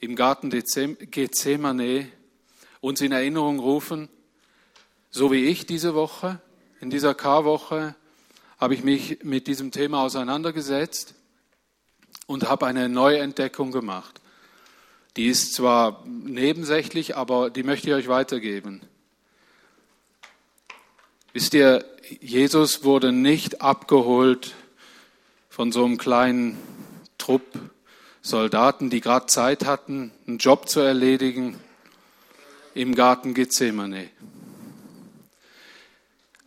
im Garten Gethsemane uns in Erinnerung rufen, so wie ich diese Woche, in dieser Karwoche, habe ich mich mit diesem Thema auseinandergesetzt und habe eine Neuentdeckung gemacht. Die ist zwar nebensächlich, aber die möchte ich euch weitergeben. Wisst ihr, Jesus wurde nicht abgeholt von so einem kleinen Trupp Soldaten, die gerade Zeit hatten, einen Job zu erledigen im Garten Gethsemane.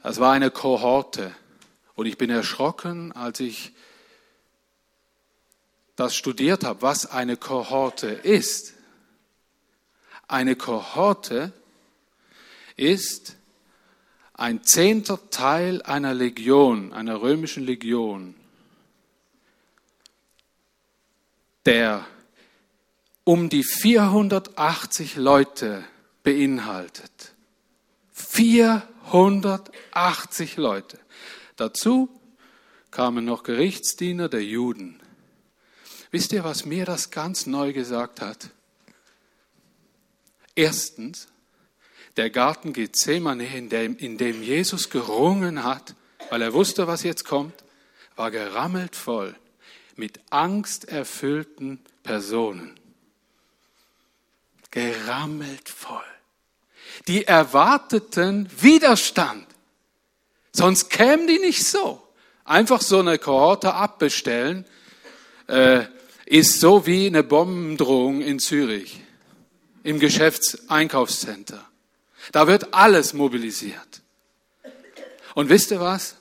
Es war eine Kohorte und ich bin erschrocken, als ich das studiert habe, was eine Kohorte ist. Eine Kohorte ist ein zehnter Teil einer Legion, einer römischen Legion, der um die 480 Leute beinhaltet. 480 Leute. Dazu kamen noch Gerichtsdiener der Juden. Wisst ihr, was mir das ganz neu gesagt hat? Erstens, der Garten Gethsemane, in dem, in dem Jesus gerungen hat, weil er wusste, was jetzt kommt, war gerammelt voll mit angsterfüllten Personen. Gerammelt voll. Die erwarteten Widerstand. Sonst kämen die nicht so. Einfach so eine Kohorte abbestellen, äh, ist so wie eine Bombendrohung in Zürich im Geschäftseinkaufscenter. Da wird alles mobilisiert. Und wisst ihr was?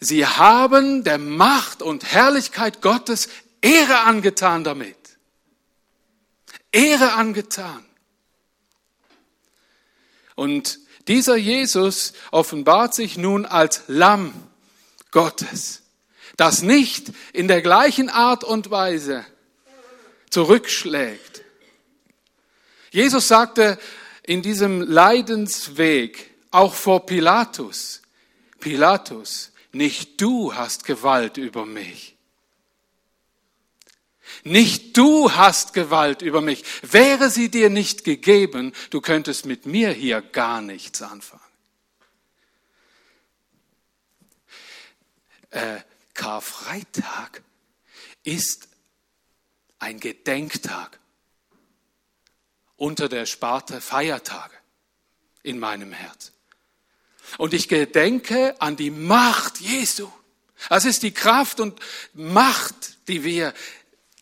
Sie haben der Macht und Herrlichkeit Gottes Ehre angetan damit. Ehre angetan. Und dieser Jesus offenbart sich nun als Lamm Gottes das nicht in der gleichen Art und Weise zurückschlägt. Jesus sagte in diesem Leidensweg auch vor Pilatus, Pilatus, nicht du hast Gewalt über mich. Nicht du hast Gewalt über mich. Wäre sie dir nicht gegeben, du könntest mit mir hier gar nichts anfangen. Äh, Karfreitag ist ein Gedenktag unter der Sparte Feiertage in meinem Herz. Und ich gedenke an die Macht Jesu. Das ist die Kraft und Macht, die wir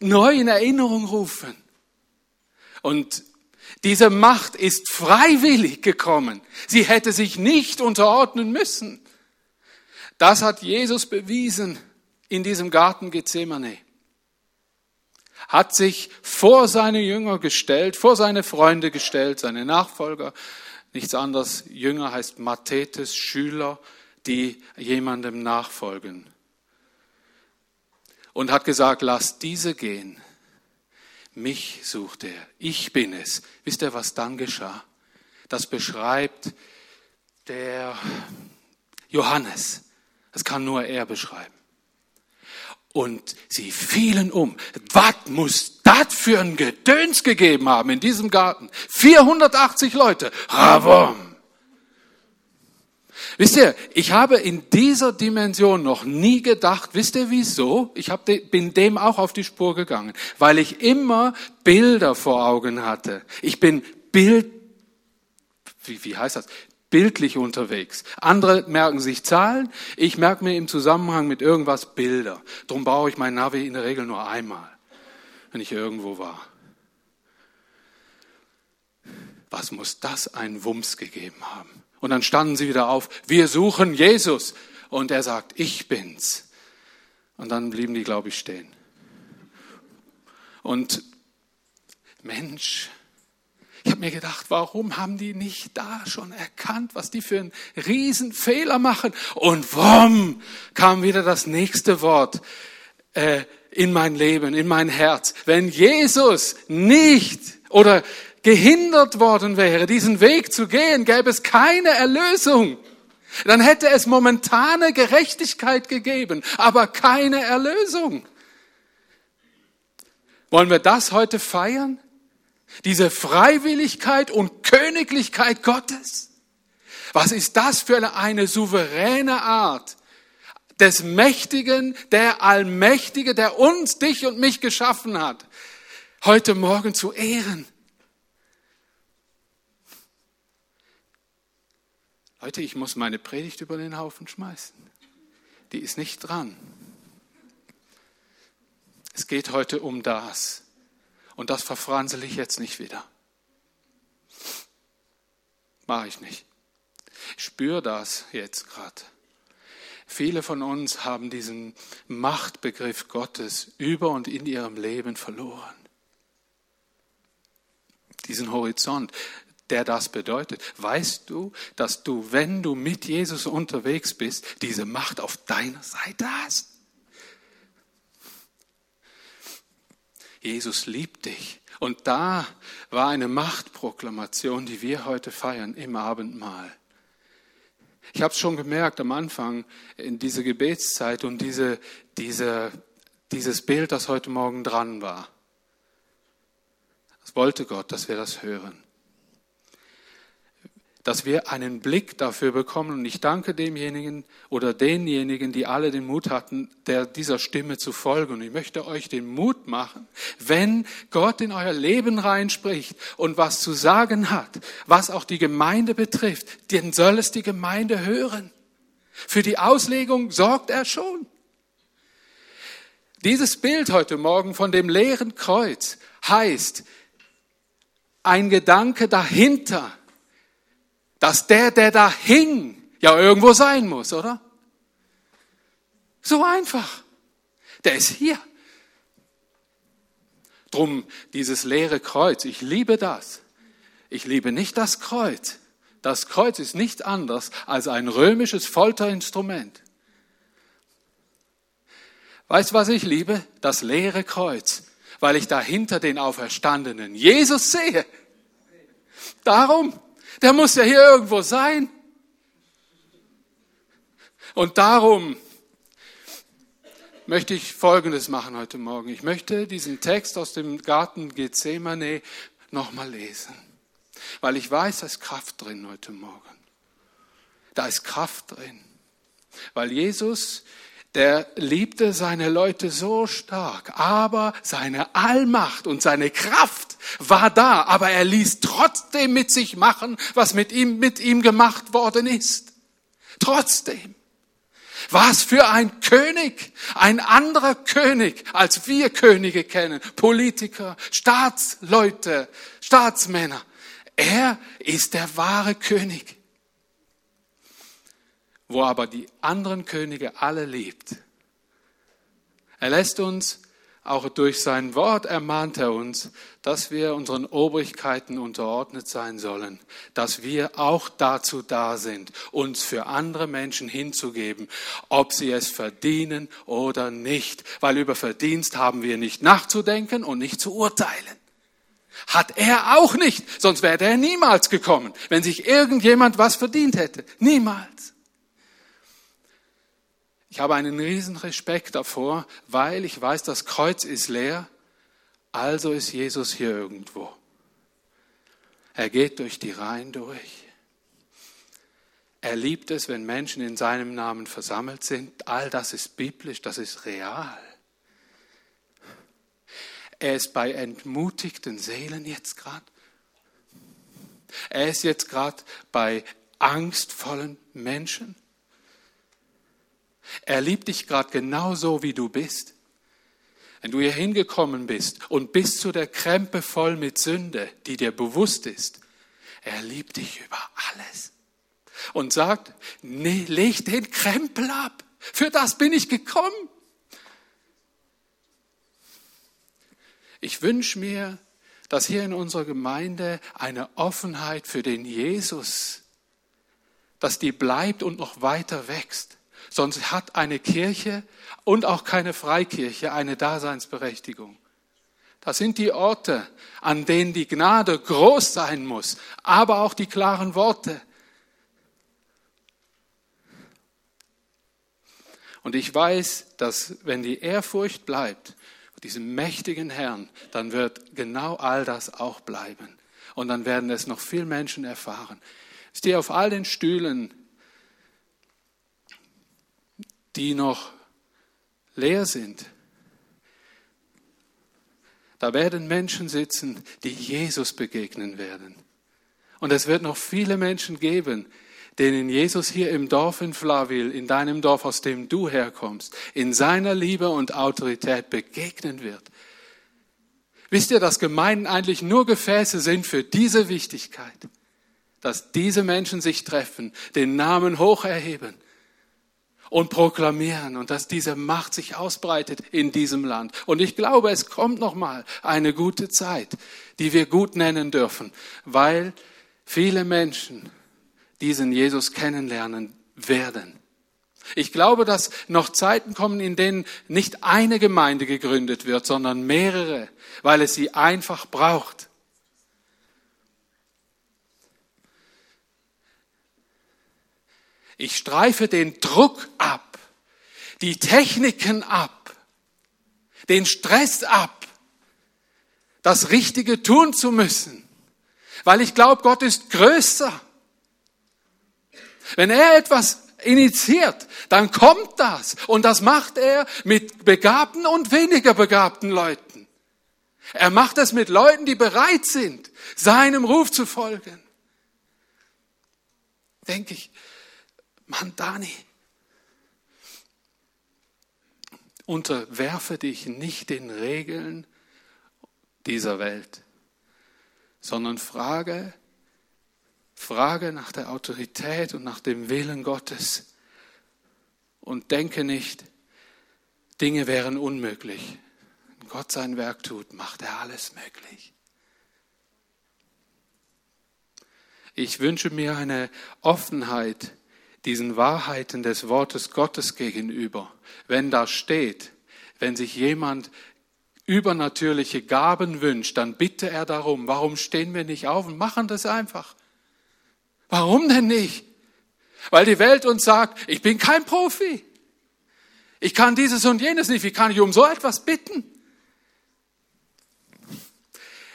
neu in Erinnerung rufen. Und diese Macht ist freiwillig gekommen. Sie hätte sich nicht unterordnen müssen. Das hat Jesus bewiesen in diesem Garten Gethsemane. Hat sich vor seine Jünger gestellt, vor seine Freunde gestellt, seine Nachfolger. Nichts anderes. Jünger heißt Mathetes, Schüler, die jemandem nachfolgen. Und hat gesagt, lass diese gehen. Mich sucht er. Ich bin es. Wisst ihr, was dann geschah? Das beschreibt der Johannes. Das kann nur er beschreiben. Und sie fielen um. Was muss das für ein Gedöns gegeben haben in diesem Garten? 480 Leute. Ravom. Wisst ihr, ich habe in dieser Dimension noch nie gedacht, wisst ihr wieso? Ich hab, bin dem auch auf die Spur gegangen, weil ich immer Bilder vor Augen hatte. Ich bin Bild, wie, wie heißt das? bildlich unterwegs. Andere merken sich Zahlen, ich merke mir im Zusammenhang mit irgendwas Bilder. Darum brauche ich mein Navi in der Regel nur einmal, wenn ich irgendwo war. Was muss das ein Wumms gegeben haben? Und dann standen sie wieder auf, wir suchen Jesus. Und er sagt, ich bin's. Und dann blieben die, glaube ich, stehen. Und Mensch, ich habe mir gedacht, warum haben die nicht da schon erkannt, was die für einen Riesenfehler machen? Und wumm, kam wieder das nächste Wort äh, in mein Leben, in mein Herz. Wenn Jesus nicht oder gehindert worden wäre, diesen Weg zu gehen, gäbe es keine Erlösung. Dann hätte es momentane Gerechtigkeit gegeben, aber keine Erlösung. Wollen wir das heute feiern? Diese Freiwilligkeit und Königlichkeit Gottes. Was ist das für eine souveräne Art des Mächtigen, der Allmächtige, der uns, dich und mich geschaffen hat, heute Morgen zu ehren? Leute, ich muss meine Predigt über den Haufen schmeißen. Die ist nicht dran. Es geht heute um das. Und das verfransel ich jetzt nicht wieder. Mache ich nicht. Ich spüre das jetzt gerade. Viele von uns haben diesen Machtbegriff Gottes über und in ihrem Leben verloren. Diesen Horizont, der das bedeutet. Weißt du, dass du, wenn du mit Jesus unterwegs bist, diese Macht auf deiner Seite hast? Jesus liebt dich. Und da war eine Machtproklamation, die wir heute feiern im Abendmahl. Ich habe es schon gemerkt am Anfang in dieser Gebetszeit und diese, diese, dieses Bild, das heute Morgen dran war. Das wollte Gott, dass wir das hören dass wir einen Blick dafür bekommen. Und ich danke demjenigen oder denjenigen, die alle den Mut hatten, der dieser Stimme zu folgen. Und ich möchte euch den Mut machen, wenn Gott in euer Leben reinspricht und was zu sagen hat, was auch die Gemeinde betrifft, dann soll es die Gemeinde hören. Für die Auslegung sorgt er schon. Dieses Bild heute Morgen von dem leeren Kreuz heißt, ein Gedanke dahinter, dass der, der da hing, ja irgendwo sein muss, oder? So einfach. Der ist hier. Drum dieses leere Kreuz. Ich liebe das. Ich liebe nicht das Kreuz. Das Kreuz ist nicht anders als ein römisches Folterinstrument. Weißt was ich liebe? Das leere Kreuz, weil ich dahinter den Auferstandenen Jesus sehe. Darum. Der muss ja hier irgendwo sein. Und darum möchte ich Folgendes machen heute Morgen. Ich möchte diesen Text aus dem Garten Gethsemane nochmal lesen, weil ich weiß, da ist Kraft drin heute Morgen. Da ist Kraft drin, weil Jesus der liebte seine Leute so stark, aber seine Allmacht und seine Kraft war da, aber er ließ trotzdem mit sich machen, was mit ihm, mit ihm gemacht worden ist. Trotzdem. Was für ein König, ein anderer König, als wir Könige kennen, Politiker, Staatsleute, Staatsmänner. Er ist der wahre König wo aber die anderen Könige alle liebt. Er lässt uns, auch durch sein Wort ermahnt er uns, dass wir unseren Obrigkeiten unterordnet sein sollen, dass wir auch dazu da sind, uns für andere Menschen hinzugeben, ob sie es verdienen oder nicht, weil über Verdienst haben wir nicht nachzudenken und nicht zu urteilen. Hat er auch nicht, sonst wäre er niemals gekommen, wenn sich irgendjemand was verdient hätte. Niemals. Ich habe einen riesen Respekt davor, weil ich weiß, das Kreuz ist leer, also ist Jesus hier irgendwo. Er geht durch die Reihen durch. Er liebt es, wenn Menschen in seinem Namen versammelt sind. All das ist biblisch, das ist real. Er ist bei entmutigten Seelen jetzt gerade. Er ist jetzt gerade bei angstvollen Menschen. Er liebt dich gerade genauso, wie du bist. Wenn du hier hingekommen bist und bist zu der Krempe voll mit Sünde, die dir bewusst ist, er liebt dich über alles und sagt, nee, leg den Krempel ab. Für das bin ich gekommen. Ich wünsche mir, dass hier in unserer Gemeinde eine Offenheit für den Jesus, dass die bleibt und noch weiter wächst. Sonst hat eine Kirche und auch keine Freikirche eine Daseinsberechtigung. Das sind die Orte, an denen die Gnade groß sein muss, aber auch die klaren Worte. Und ich weiß, dass wenn die Ehrfurcht bleibt diesem mächtigen Herrn, dann wird genau all das auch bleiben. Und dann werden es noch viel Menschen erfahren. Ich stehe auf all den Stühlen, die noch leer sind. Da werden Menschen sitzen, die Jesus begegnen werden. Und es wird noch viele Menschen geben, denen Jesus hier im Dorf in Flavil, in deinem Dorf, aus dem du herkommst, in seiner Liebe und Autorität begegnen wird. Wisst ihr, dass Gemeinden eigentlich nur Gefäße sind für diese Wichtigkeit? Dass diese Menschen sich treffen, den Namen hoch erheben und proklamieren und dass diese Macht sich ausbreitet in diesem Land. Und ich glaube, es kommt noch mal eine gute Zeit, die wir gut nennen dürfen, weil viele Menschen diesen Jesus kennenlernen werden. Ich glaube, dass noch Zeiten kommen, in denen nicht eine Gemeinde gegründet wird, sondern mehrere, weil es sie einfach braucht. Ich streife den Druck ab, die Techniken ab, den Stress ab, das Richtige tun zu müssen, weil ich glaube, Gott ist größer. Wenn er etwas initiiert, dann kommt das. Und das macht er mit begabten und weniger begabten Leuten. Er macht es mit Leuten, die bereit sind, seinem Ruf zu folgen. Denke ich, Mann, Dani, unterwerfe dich nicht den Regeln dieser Welt, sondern frage, Frage nach der Autorität und nach dem Willen Gottes und denke nicht, Dinge wären unmöglich. Wenn Gott sein Werk tut, macht er alles möglich. Ich wünsche mir eine Offenheit diesen Wahrheiten des Wortes Gottes gegenüber. Wenn da steht, wenn sich jemand übernatürliche Gaben wünscht, dann bitte er darum. Warum stehen wir nicht auf und machen das einfach? Warum denn nicht? Weil die Welt uns sagt, ich bin kein Profi. Ich kann dieses und jenes nicht. Wie kann ich um so etwas bitten?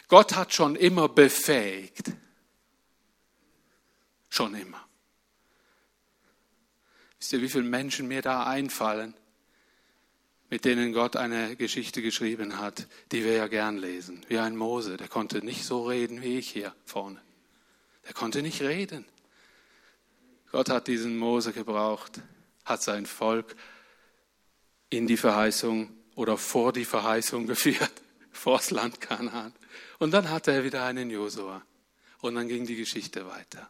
Gott hat schon immer befähigt. Schon immer. Wisst ihr, wie viele Menschen mir da einfallen, mit denen Gott eine Geschichte geschrieben hat, die wir ja gern lesen? Wie ein Mose, der konnte nicht so reden wie ich hier vorne. Der konnte nicht reden. Gott hat diesen Mose gebraucht, hat sein Volk in die Verheißung oder vor die Verheißung geführt, vors Land Kanaan. Und dann hatte er wieder einen Josua. Und dann ging die Geschichte weiter.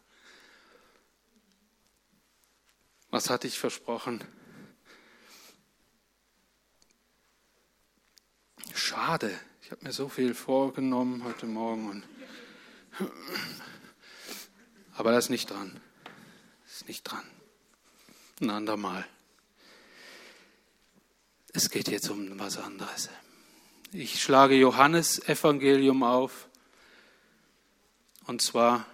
Was hatte ich versprochen? Schade, ich habe mir so viel vorgenommen heute Morgen. Und aber das ist nicht dran. Das ist nicht dran. Ein andermal. Es geht jetzt um was anderes. Ich schlage Johannes Evangelium auf. Und zwar,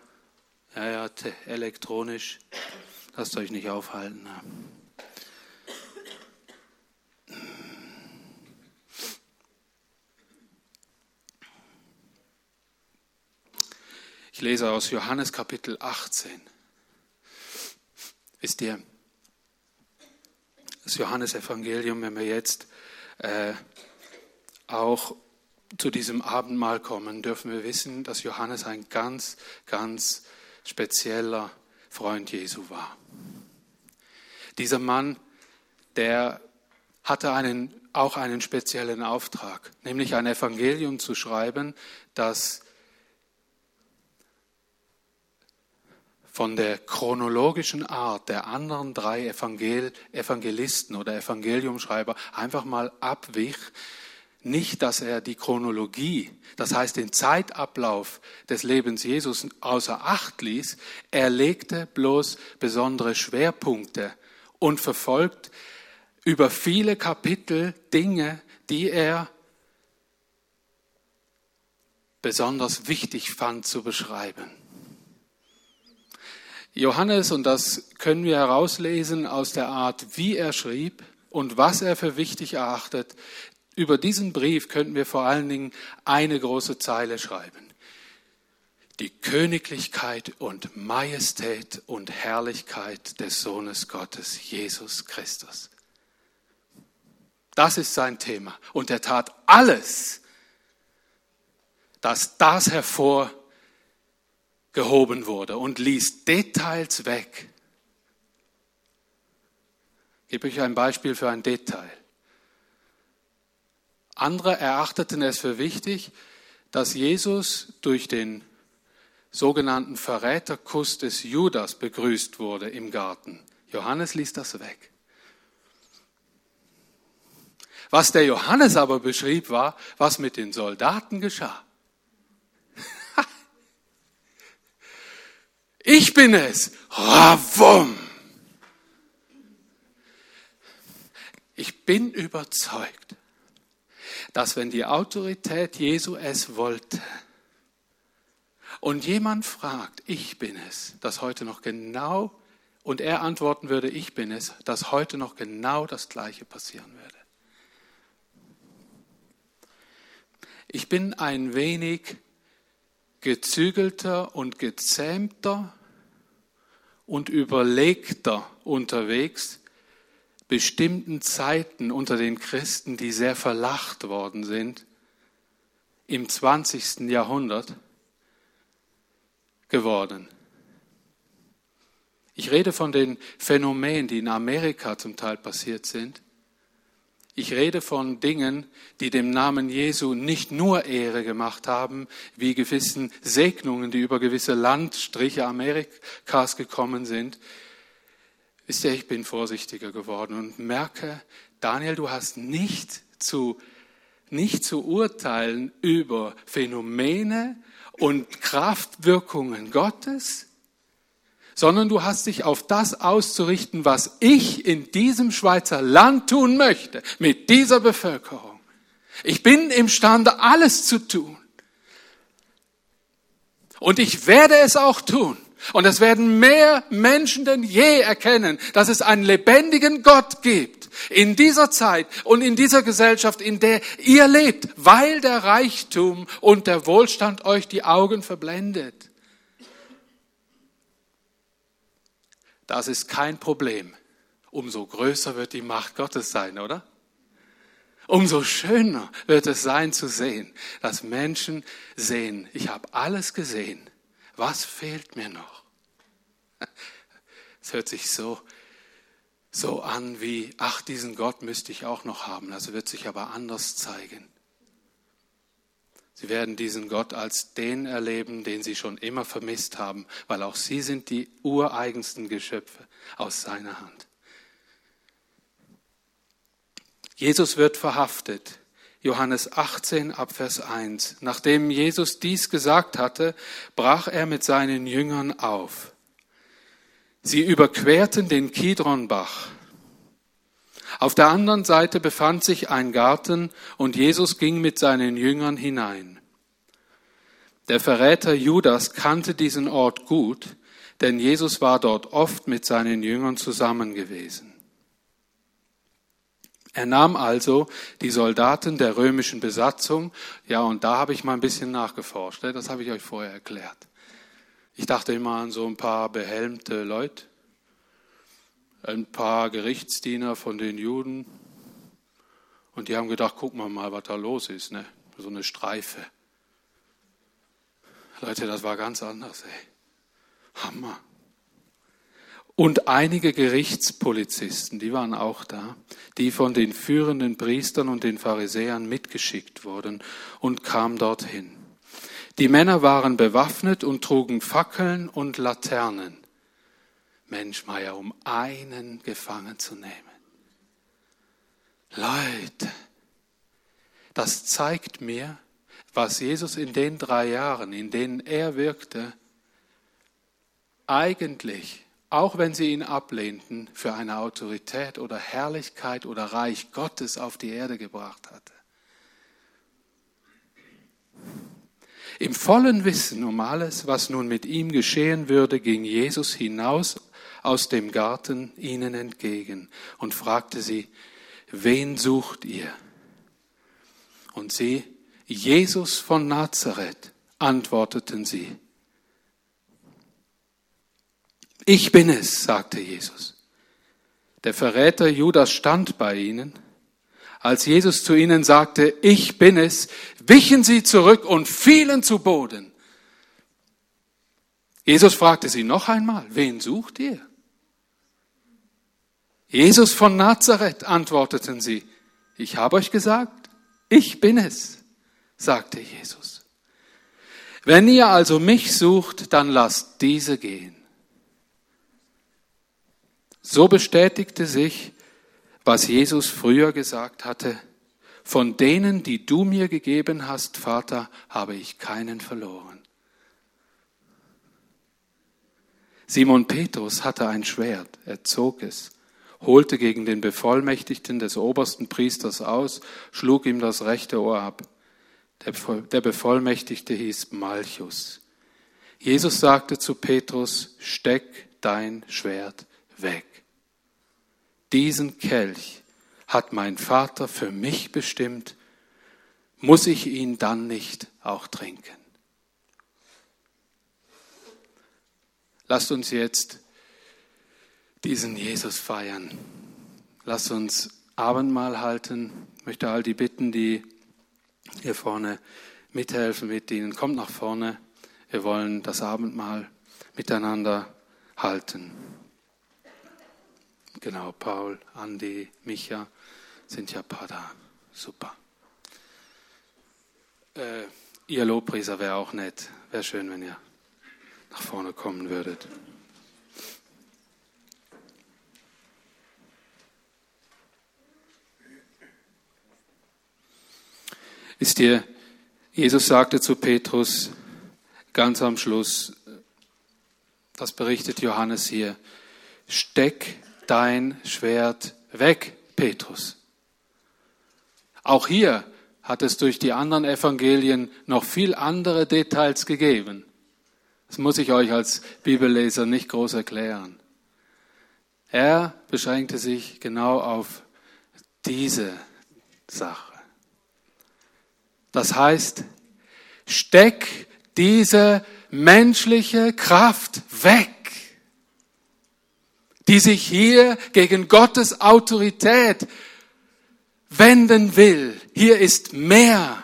ja, ja, elektronisch. Lasst euch nicht aufhalten. Ich lese aus Johannes Kapitel 18. Wisst ihr, das Johannesevangelium, wenn wir jetzt äh, auch zu diesem Abendmahl kommen, dürfen wir wissen, dass Johannes ein ganz, ganz spezieller Freund Jesu war. Dieser Mann, der hatte einen, auch einen speziellen Auftrag, nämlich ein Evangelium zu schreiben, das von der chronologischen Art der anderen drei Evangel Evangelisten oder Evangeliumschreiber einfach mal abwich. Nicht, dass er die Chronologie, das heißt den Zeitablauf des Lebens Jesus außer Acht ließ, er legte bloß besondere Schwerpunkte und verfolgt über viele Kapitel Dinge, die er besonders wichtig fand zu beschreiben. Johannes, und das können wir herauslesen aus der Art, wie er schrieb und was er für wichtig erachtet, über diesen Brief könnten wir vor allen Dingen eine große Zeile schreiben. Die Königlichkeit und Majestät und Herrlichkeit des Sohnes Gottes, Jesus Christus. Das ist sein Thema. Und er tat alles, dass das hervorgehoben wurde und ließ Details weg. Ich gebe euch ein Beispiel für ein Detail. Andere erachteten es für wichtig, dass Jesus durch den sogenannten Verräterkuss des Judas begrüßt wurde im Garten. Johannes ließ das weg. Was der Johannes aber beschrieb, war, was mit den Soldaten geschah. Ich bin es. Ravum. Ich bin überzeugt, dass wenn die Autorität Jesu es wollte und jemand fragt, ich bin es, dass heute noch genau, und er antworten würde, ich bin es, dass heute noch genau das Gleiche passieren würde. Ich bin ein wenig gezügelter und gezähmter und überlegter unterwegs, bestimmten Zeiten unter den Christen, die sehr verlacht worden sind, im 20. Jahrhundert geworden. Ich rede von den Phänomenen, die in Amerika zum Teil passiert sind. Ich rede von Dingen, die dem Namen Jesu nicht nur Ehre gemacht haben, wie gewissen Segnungen, die über gewisse Landstriche Amerikas gekommen sind, Wisst ihr, ich bin vorsichtiger geworden und merke, Daniel, du hast nicht zu, nicht zu urteilen über Phänomene und Kraftwirkungen Gottes, sondern du hast dich auf das auszurichten, was ich in diesem Schweizer Land tun möchte, mit dieser Bevölkerung. Ich bin imstande, alles zu tun. Und ich werde es auch tun. Und es werden mehr Menschen denn je erkennen, dass es einen lebendigen Gott gibt in dieser Zeit und in dieser Gesellschaft, in der ihr lebt, weil der Reichtum und der Wohlstand euch die Augen verblendet. Das ist kein Problem. Umso größer wird die Macht Gottes sein, oder? Umso schöner wird es sein zu sehen, dass Menschen sehen, ich habe alles gesehen was fehlt mir noch? Es hört sich so, so an wie, ach, diesen Gott müsste ich auch noch haben. Also wird sich aber anders zeigen. Sie werden diesen Gott als den erleben, den sie schon immer vermisst haben, weil auch sie sind die ureigensten Geschöpfe aus seiner Hand. Jesus wird verhaftet. Johannes 18 ab Vers 1. Nachdem Jesus dies gesagt hatte, brach er mit seinen Jüngern auf. Sie überquerten den Kidronbach. Auf der anderen Seite befand sich ein Garten und Jesus ging mit seinen Jüngern hinein. Der Verräter Judas kannte diesen Ort gut, denn Jesus war dort oft mit seinen Jüngern zusammen gewesen. Er nahm also die Soldaten der römischen Besatzung, ja, und da habe ich mal ein bisschen nachgeforscht, ne? das habe ich euch vorher erklärt. Ich dachte immer an so ein paar behelmte Leute, ein paar Gerichtsdiener von den Juden, und die haben gedacht, gucken wir mal, was da los ist, ne? so eine Streife. Leute, das war ganz anders, ey. Hammer und einige Gerichtspolizisten, die waren auch da, die von den führenden Priestern und den Pharisäern mitgeschickt wurden und kamen dorthin. Die Männer waren bewaffnet und trugen Fackeln und Laternen. Mensch, Meier, um einen gefangen zu nehmen. Leute, das zeigt mir, was Jesus in den drei Jahren, in denen er wirkte, eigentlich auch wenn sie ihn ablehnten, für eine Autorität oder Herrlichkeit oder Reich Gottes auf die Erde gebracht hatte. Im vollen Wissen um alles, was nun mit ihm geschehen würde, ging Jesus hinaus aus dem Garten ihnen entgegen und fragte sie, wen sucht ihr? Und sie, Jesus von Nazareth, antworteten sie. Ich bin es, sagte Jesus. Der Verräter Judas stand bei ihnen. Als Jesus zu ihnen sagte, ich bin es, wichen sie zurück und fielen zu Boden. Jesus fragte sie noch einmal, wen sucht ihr? Jesus von Nazareth, antworteten sie. Ich habe euch gesagt, ich bin es, sagte Jesus. Wenn ihr also mich sucht, dann lasst diese gehen. So bestätigte sich, was Jesus früher gesagt hatte, von denen, die du mir gegeben hast, Vater, habe ich keinen verloren. Simon Petrus hatte ein Schwert, er zog es, holte gegen den Bevollmächtigten des obersten Priesters aus, schlug ihm das rechte Ohr ab. Der Bevollmächtigte hieß Malchus. Jesus sagte zu Petrus, steck dein Schwert weg. Diesen Kelch hat mein Vater für mich bestimmt, muss ich ihn dann nicht auch trinken? Lasst uns jetzt diesen Jesus feiern. Lasst uns Abendmahl halten. Ich möchte all die bitten, die hier vorne mithelfen, mit ihnen. Kommt nach vorne. Wir wollen das Abendmahl miteinander halten. Genau, Paul, Andi, Micha sind ja Pada. Super. Äh, ihr Lobprieser wäre auch nett. Wäre schön, wenn ihr nach vorne kommen würdet. Wisst ihr, Jesus sagte zu Petrus ganz am Schluss, das berichtet Johannes hier, steck dein Schwert weg, Petrus. Auch hier hat es durch die anderen Evangelien noch viel andere Details gegeben. Das muss ich euch als Bibelleser nicht groß erklären. Er beschränkte sich genau auf diese Sache. Das heißt, steck diese menschliche Kraft weg, die sich hier gegen Gottes Autorität wenden will. Hier ist mehr.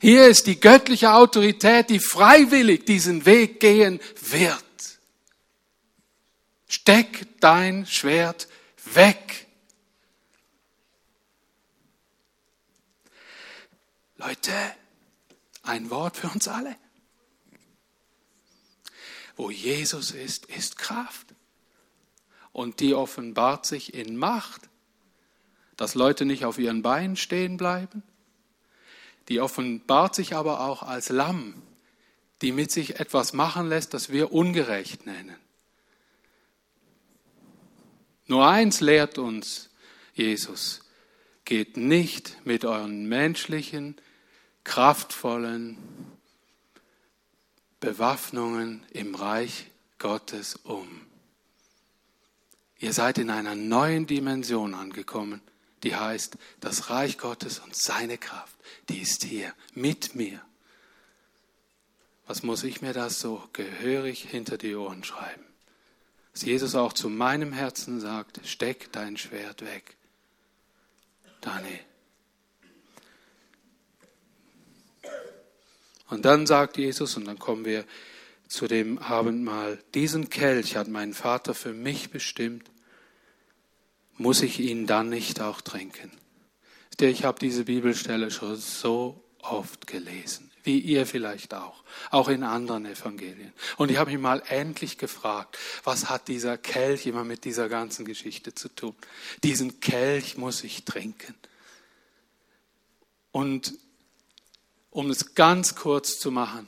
Hier ist die göttliche Autorität, die freiwillig diesen Weg gehen wird. Steck dein Schwert weg. Leute, ein Wort für uns alle. Wo Jesus ist, ist Kraft. Und die offenbart sich in Macht, dass Leute nicht auf ihren Beinen stehen bleiben, die offenbart sich aber auch als Lamm, die mit sich etwas machen lässt, das wir ungerecht nennen. Nur eins lehrt uns Jesus, geht nicht mit euren menschlichen, kraftvollen Bewaffnungen im Reich Gottes um. Ihr seid in einer neuen Dimension angekommen, die heißt, das Reich Gottes und seine Kraft, die ist hier mit mir. Was muss ich mir das so gehörig hinter die Ohren schreiben? Dass Jesus auch zu meinem Herzen sagt, steck dein Schwert weg. Dani. Und dann sagt Jesus, und dann kommen wir zu dem Abendmahl, diesen Kelch hat mein Vater für mich bestimmt, muss ich ihn dann nicht auch trinken? Ich habe diese Bibelstelle schon so oft gelesen, wie ihr vielleicht auch, auch in anderen Evangelien. Und ich habe mich mal endlich gefragt, was hat dieser Kelch immer mit dieser ganzen Geschichte zu tun? Diesen Kelch muss ich trinken. Und um es ganz kurz zu machen,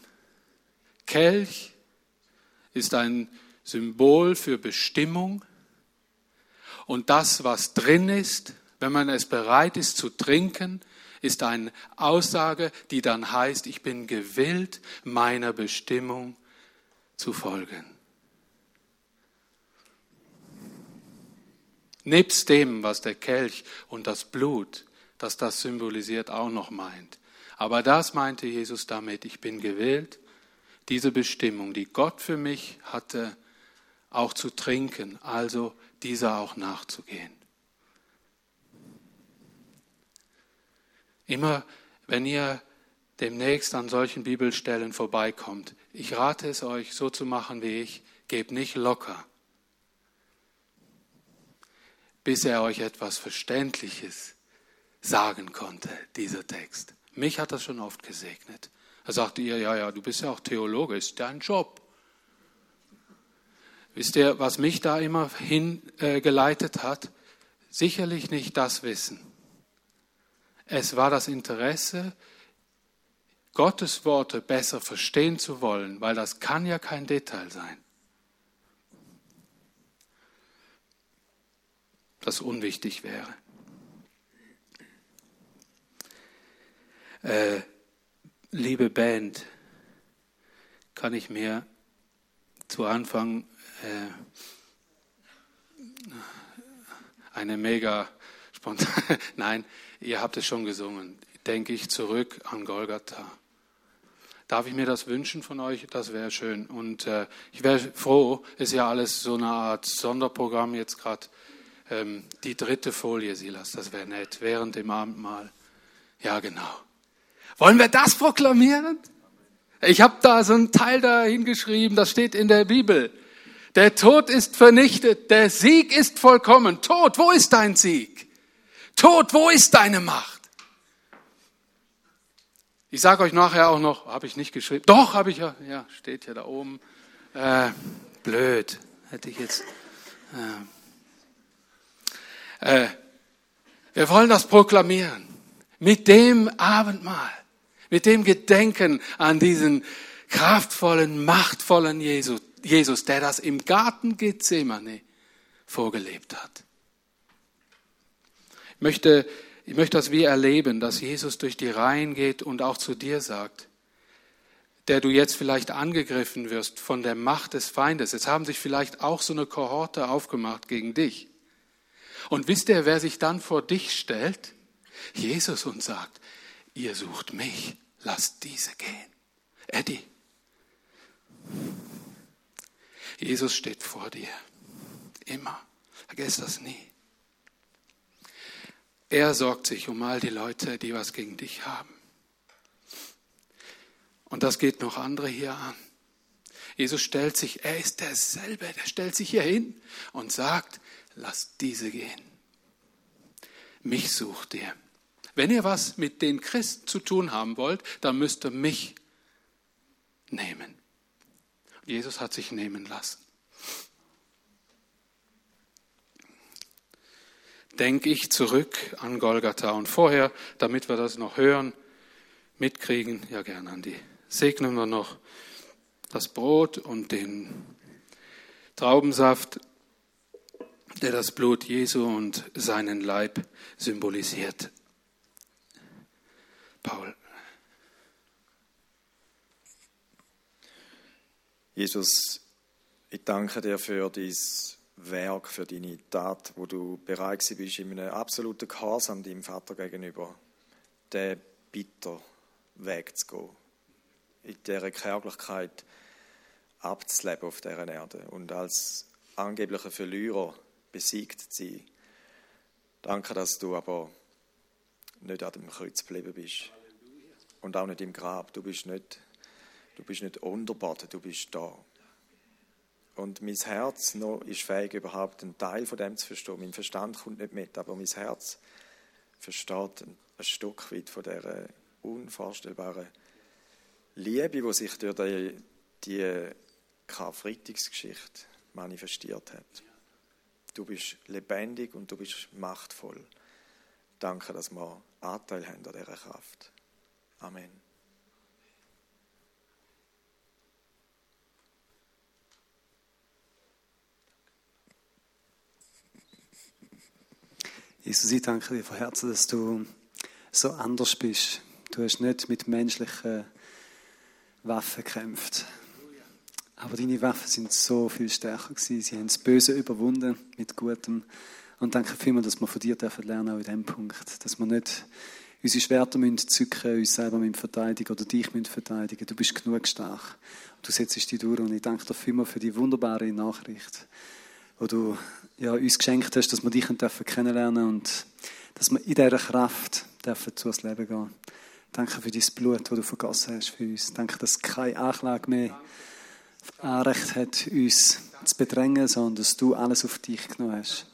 Kelch ist ein Symbol für Bestimmung, und das, was drin ist, wenn man es bereit ist zu trinken, ist eine Aussage, die dann heißt, ich bin gewillt, meiner Bestimmung zu folgen. Nebst dem, was der Kelch und das Blut, dass das symbolisiert, auch noch meint. Aber das meinte Jesus damit, ich bin gewählt, diese Bestimmung, die Gott für mich hatte, auch zu trinken, also dieser auch nachzugehen. Immer wenn ihr demnächst an solchen Bibelstellen vorbeikommt, ich rate es euch, so zu machen wie ich, gebt nicht locker, bis er euch etwas Verständliches sagen konnte, dieser Text. Mich hat das schon oft gesegnet. Da sagte ihr, ja, ja, du bist ja auch Theologe, ist dein Job. Wisst ihr, was mich da immer hingeleitet äh, hat? Sicherlich nicht das Wissen. Es war das Interesse, Gottes Worte besser verstehen zu wollen, weil das kann ja kein Detail sein. Das unwichtig wäre. Äh, liebe Band, kann ich mir zu Anfang äh, eine mega spontan, nein, ihr habt es schon gesungen, denke ich zurück an Golgatha. Darf ich mir das wünschen von euch? Das wäre schön. Und äh, ich wäre froh, ist ja alles so eine Art Sonderprogramm jetzt gerade. Ähm, die dritte Folie, Silas, das wäre nett, während dem Abendmahl. Ja, genau. Wollen wir das proklamieren? Ich habe da so einen Teil da hingeschrieben, das steht in der Bibel. Der Tod ist vernichtet, der Sieg ist vollkommen. Tod, wo ist dein Sieg? Tod, wo ist deine Macht? Ich sage euch nachher auch noch, habe ich nicht geschrieben. Doch, habe ich ja, ja, steht ja da oben. Äh, blöd, hätte ich jetzt. Äh, äh, wir wollen das proklamieren mit dem Abendmahl mit dem Gedenken an diesen kraftvollen, machtvollen Jesus, Jesus, der das im Garten Gethsemane vorgelebt hat. Ich möchte, ich möchte das wie erleben, dass Jesus durch die Reihen geht und auch zu dir sagt, der du jetzt vielleicht angegriffen wirst von der Macht des Feindes. Es haben sich vielleicht auch so eine Kohorte aufgemacht gegen dich. Und wisst ihr, wer sich dann vor dich stellt? Jesus und sagt, ihr sucht mich, lass diese gehen. Eddie, Jesus steht vor dir. Immer. Vergiss das nie. Er sorgt sich um all die Leute, die was gegen dich haben. Und das geht noch andere hier an. Jesus stellt sich, er ist derselbe, der stellt sich hier hin und sagt, lass diese gehen. Mich sucht ihr. Wenn ihr was mit den Christen zu tun haben wollt, dann müsst ihr mich nehmen. Jesus hat sich nehmen lassen. Denke ich zurück an Golgatha und vorher, damit wir das noch hören, mitkriegen, ja gerne an die. Segnen wir noch das Brot und den Traubensaft, der das Blut Jesu und seinen Leib symbolisiert. Paul. Jesus, ich danke dir für dein Werk, für deine Tat, wo du bereit bist, in einem absoluten Gehorsam deinem Vater gegenüber, den bitter Weg zu gehen, in dieser Kärglichkeit abzuleben auf dieser Erde und als angeblicher Verlierer besiegt zu sein. Danke, dass du aber nicht an dem Kreuz geblieben bist. Und auch nicht im Grab. Du bist nicht, du bist nicht unterboden, du bist da. Und mein Herz noch ist fähig, überhaupt einen Teil von dem zu verstehen. Mein Verstand kommt nicht mit, aber mein Herz versteht ein, ein Stück weit von dieser unvorstellbaren Liebe, die sich durch die, die Karfreitagsgeschichte manifestiert hat. Du bist lebendig und du bist machtvoll. Danke, dass wir Anteil haben an dieser Kraft. Amen. Jesus, ich danke dir von Herzen, dass du so anders bist. Du hast nicht mit menschlichen Waffen gekämpft. Aber deine Waffen sind so viel stärker gewesen. Sie haben das Böse überwunden mit Gutem. Und danke vielmals, dass wir von dir dürfen lernen, auch in diesem Punkt. Dass wir nicht unsere Schwerter müssen zücken, uns selber müssen verteidigen oder dich müssen verteidigen. Du bist genug stark. Du setzt dich durch und ich danke dir vielmals für die wunderbare Nachricht, wo du ja, uns geschenkt hast, dass wir dich kennenlernen dürfen und dass wir in dieser Kraft dürfen zu uns Leben gehen. Danke für dein Blut, das du vergossen hast für uns. Danke, dass keine Anklage mehr Anrecht hat, uns zu bedrängen, sondern dass du alles auf dich genommen hast.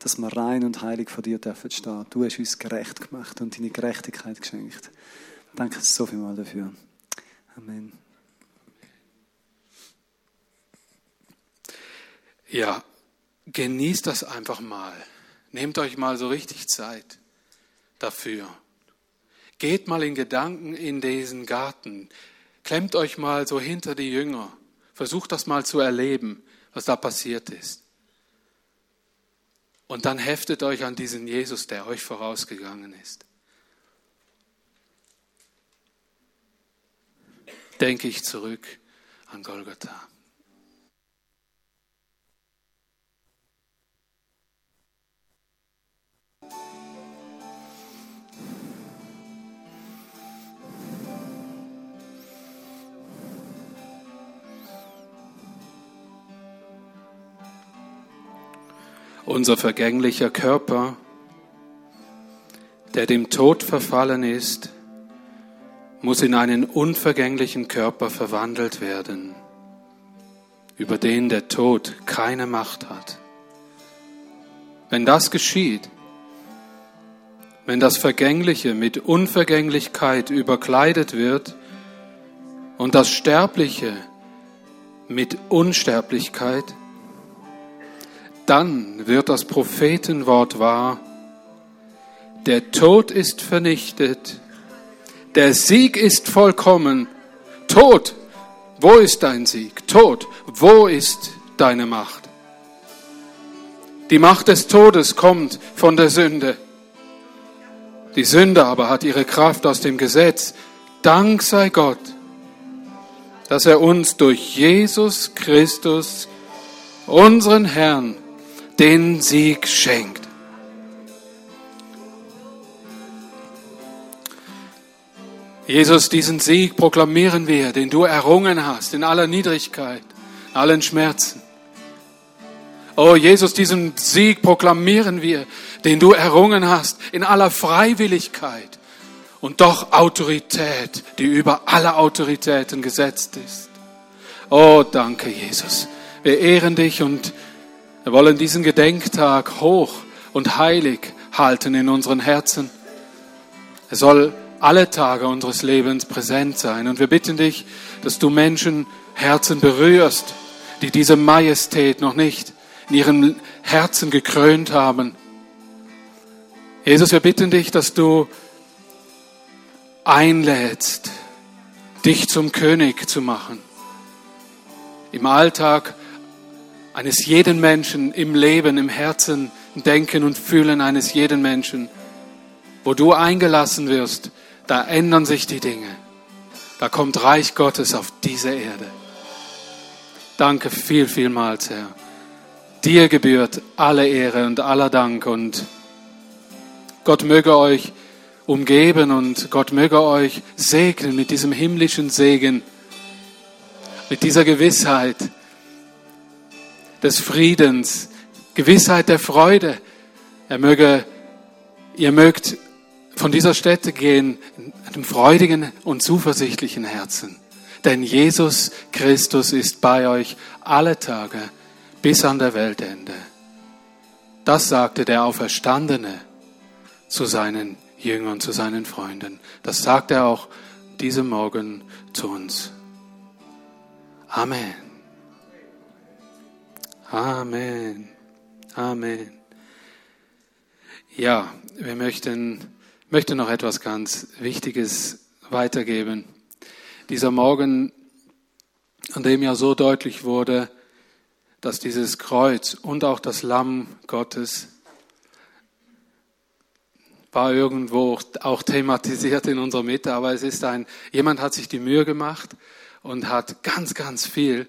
Dass wir rein und heilig vor dir dürfen stehen. Du hast uns gerecht gemacht und deine Gerechtigkeit geschenkt. Danke so vielmal dafür. Amen. Ja, genießt das einfach mal. Nehmt euch mal so richtig Zeit dafür. Geht mal in Gedanken in diesen Garten. Klemmt euch mal so hinter die Jünger. Versucht das mal zu erleben, was da passiert ist. Und dann heftet euch an diesen Jesus, der euch vorausgegangen ist. Denke ich zurück an Golgatha. Unser vergänglicher Körper, der dem Tod verfallen ist, muss in einen unvergänglichen Körper verwandelt werden, über den der Tod keine Macht hat. Wenn das geschieht, wenn das Vergängliche mit Unvergänglichkeit überkleidet wird und das Sterbliche mit Unsterblichkeit, dann wird das Prophetenwort wahr. Der Tod ist vernichtet. Der Sieg ist vollkommen. Tod, wo ist dein Sieg? Tod, wo ist deine Macht? Die Macht des Todes kommt von der Sünde. Die Sünde aber hat ihre Kraft aus dem Gesetz. Dank sei Gott, dass er uns durch Jesus Christus, unseren Herrn, den Sieg schenkt. Jesus, diesen Sieg proklamieren wir, den du errungen hast, in aller Niedrigkeit, allen Schmerzen. Oh Jesus, diesen Sieg proklamieren wir, den du errungen hast, in aller Freiwilligkeit und doch Autorität, die über alle Autoritäten gesetzt ist. Oh, danke, Jesus. Wir ehren dich und wir wollen diesen Gedenktag hoch und heilig halten in unseren Herzen. Er soll alle Tage unseres Lebens präsent sein. Und wir bitten dich, dass du Menschen Herzen berührst, die diese Majestät noch nicht in ihren Herzen gekrönt haben. Jesus, wir bitten dich, dass du einlädst, dich zum König zu machen. Im Alltag eines jeden Menschen im Leben, im Herzen, Denken und Fühlen eines jeden Menschen. Wo du eingelassen wirst, da ändern sich die Dinge. Da kommt Reich Gottes auf diese Erde. Danke viel, vielmals, Herr. Dir gebührt alle Ehre und aller Dank und Gott möge euch umgeben und Gott möge euch segnen mit diesem himmlischen Segen, mit dieser Gewissheit, des Friedens, Gewissheit der Freude. Er möge, ihr mögt von dieser Stätte gehen in einem freudigen und zuversichtlichen Herzen. Denn Jesus Christus ist bei euch alle Tage bis an der Weltende. Das sagte der Auferstandene zu seinen Jüngern, zu seinen Freunden. Das sagt er auch diesem Morgen zu uns. Amen. Amen. Amen. Ja, wir möchten, möchten noch etwas ganz Wichtiges weitergeben. Dieser Morgen, an dem ja so deutlich wurde, dass dieses Kreuz und auch das Lamm Gottes war irgendwo auch thematisiert in unserer Mitte, aber es ist ein, jemand hat sich die Mühe gemacht und hat ganz, ganz viel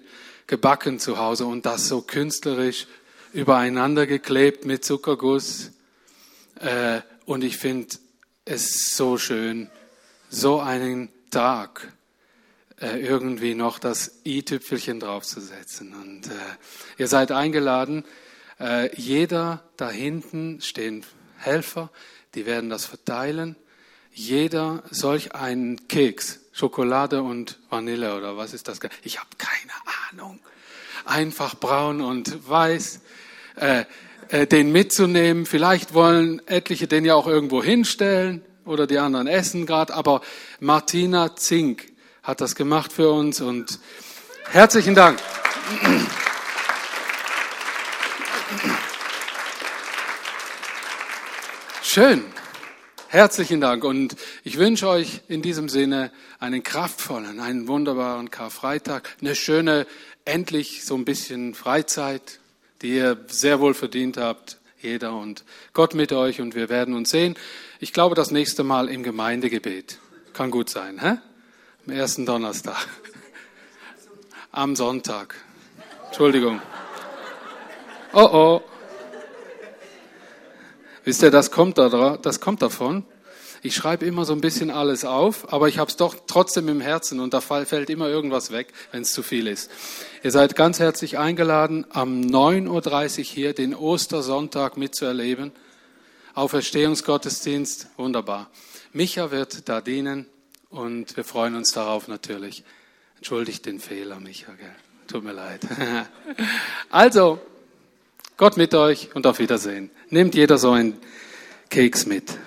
gebacken zu Hause und das so künstlerisch übereinander geklebt mit Zuckerguss. Äh, und ich finde es so schön, so einen Tag äh, irgendwie noch das i-Tüpfelchen draufzusetzen. Und äh, ihr seid eingeladen. Jeder da hinten stehen Helfer, die werden das verteilen. Jeder solch einen Keks, Schokolade und Vanille oder was ist das? Ich habe keine Ahnung. Einfach braun und weiß. Äh, äh, den mitzunehmen. Vielleicht wollen etliche den ja auch irgendwo hinstellen oder die anderen essen gerade. Aber Martina Zink hat das gemacht für uns und herzlichen Dank. Schön. Herzlichen Dank und ich wünsche euch in diesem Sinne einen kraftvollen, einen wunderbaren Karfreitag, eine schöne, endlich so ein bisschen Freizeit, die ihr sehr wohl verdient habt, jeder und Gott mit euch und wir werden uns sehen. Ich glaube, das nächste Mal im Gemeindegebet. Kann gut sein, hä? Am ersten Donnerstag. Am Sonntag. Entschuldigung. Oh oh. Wisst ihr, das kommt, da, das kommt davon. Ich schreibe immer so ein bisschen alles auf, aber ich habe es doch trotzdem im Herzen und da fällt immer irgendwas weg, wenn es zu viel ist. Ihr seid ganz herzlich eingeladen, am 9.30 Uhr hier den Ostersonntag mitzuerleben. Auferstehungsgottesdienst, wunderbar. Micha wird da dienen und wir freuen uns darauf natürlich. Entschuldigt den Fehler, Micha, gell? Tut mir leid. Also, Gott mit euch und auf Wiedersehen. Nehmt jeder so einen Keks mit.